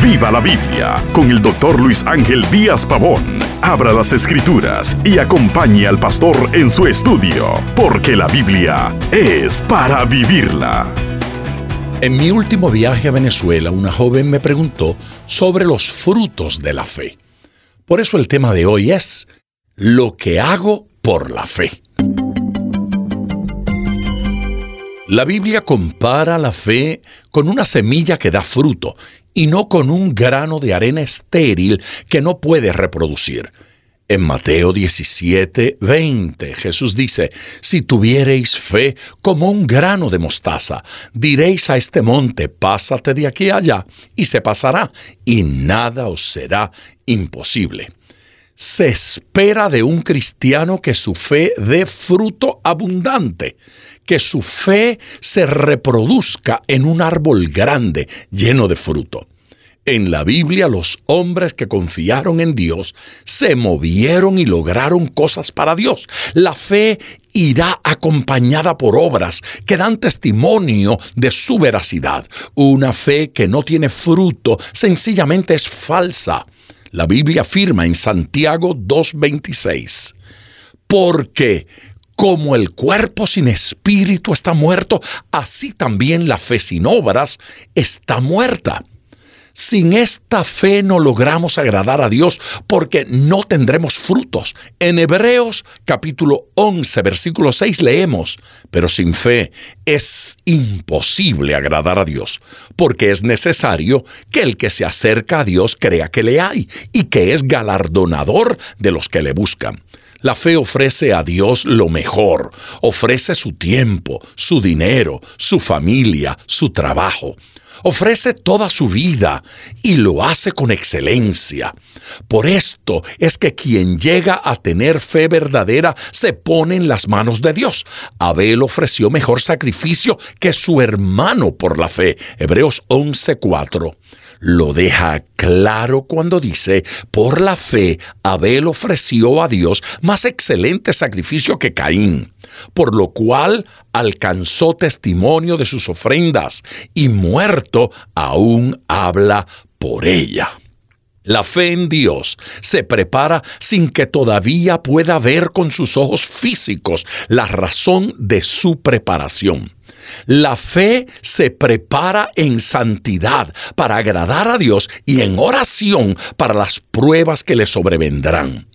Viva la Biblia con el doctor Luis Ángel Díaz Pavón. Abra las escrituras y acompañe al pastor en su estudio, porque la Biblia es para vivirla. En mi último viaje a Venezuela, una joven me preguntó sobre los frutos de la fe. Por eso el tema de hoy es lo que hago por la fe. La Biblia compara la fe con una semilla que da fruto y no con un grano de arena estéril que no puede reproducir. En Mateo 17, 20, Jesús dice, Si tuviereis fe como un grano de mostaza, diréis a este monte, pásate de aquí allá, y se pasará, y nada os será imposible se espera de un cristiano que su fe dé fruto abundante, que su fe se reproduzca en un árbol grande, lleno de fruto. En la Biblia los hombres que confiaron en Dios se movieron y lograron cosas para Dios. La fe irá acompañada por obras que dan testimonio de su veracidad. Una fe que no tiene fruto sencillamente es falsa. La Biblia afirma en Santiago 2.26, porque como el cuerpo sin espíritu está muerto, así también la fe sin obras está muerta. Sin esta fe no logramos agradar a Dios porque no tendremos frutos. En Hebreos capítulo 11 versículo 6 leemos, pero sin fe es imposible agradar a Dios, porque es necesario que el que se acerca a Dios crea que le hay y que es galardonador de los que le buscan. La fe ofrece a Dios lo mejor, ofrece su tiempo, su dinero, su familia, su trabajo ofrece toda su vida y lo hace con excelencia. Por esto es que quien llega a tener fe verdadera se pone en las manos de Dios. Abel ofreció mejor sacrificio que su hermano por la fe. Hebreos 11:4 lo deja claro cuando dice, por la fe Abel ofreció a Dios más excelente sacrificio que Caín, por lo cual alcanzó testimonio de sus ofrendas y muerto aún habla por ella. La fe en Dios se prepara sin que todavía pueda ver con sus ojos físicos la razón de su preparación. La fe se prepara en santidad para agradar a Dios y en oración para las pruebas que le sobrevendrán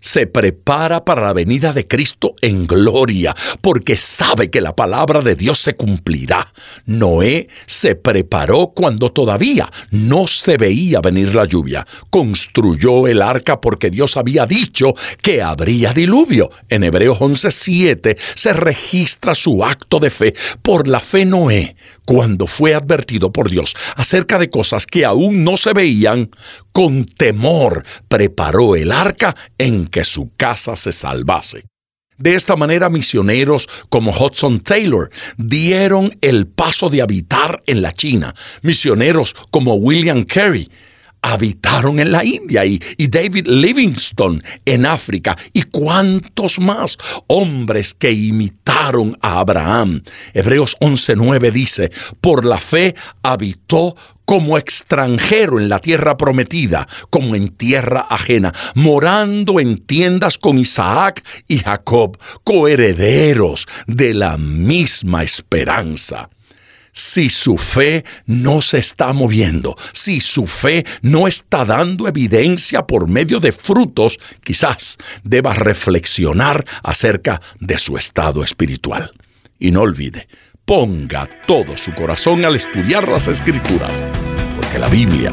se prepara para la venida de Cristo en gloria, porque sabe que la palabra de Dios se cumplirá. Noé se preparó cuando todavía no se veía venir la lluvia. Construyó el arca porque Dios había dicho que habría diluvio. En Hebreos 11:7 se registra su acto de fe. Por la fe Noé, cuando fue advertido por Dios acerca de cosas que aún no se veían, con temor preparó el arca en que su casa se salvase. De esta manera misioneros como Hudson Taylor dieron el paso de habitar en la China. Misioneros como William Carey habitaron en la India y, David Livingstone en África y cuántos más hombres que imitaron a Abraham. Hebreos 11:9 dice, por la fe habitó como extranjero en la tierra prometida, como en tierra ajena, morando en tiendas con Isaac y Jacob, coherederos de la misma esperanza. Si su fe no se está moviendo, si su fe no está dando evidencia por medio de frutos, quizás deba reflexionar acerca de su estado espiritual. Y no olvide, ponga todo su corazón al estudiar las escrituras, porque la Biblia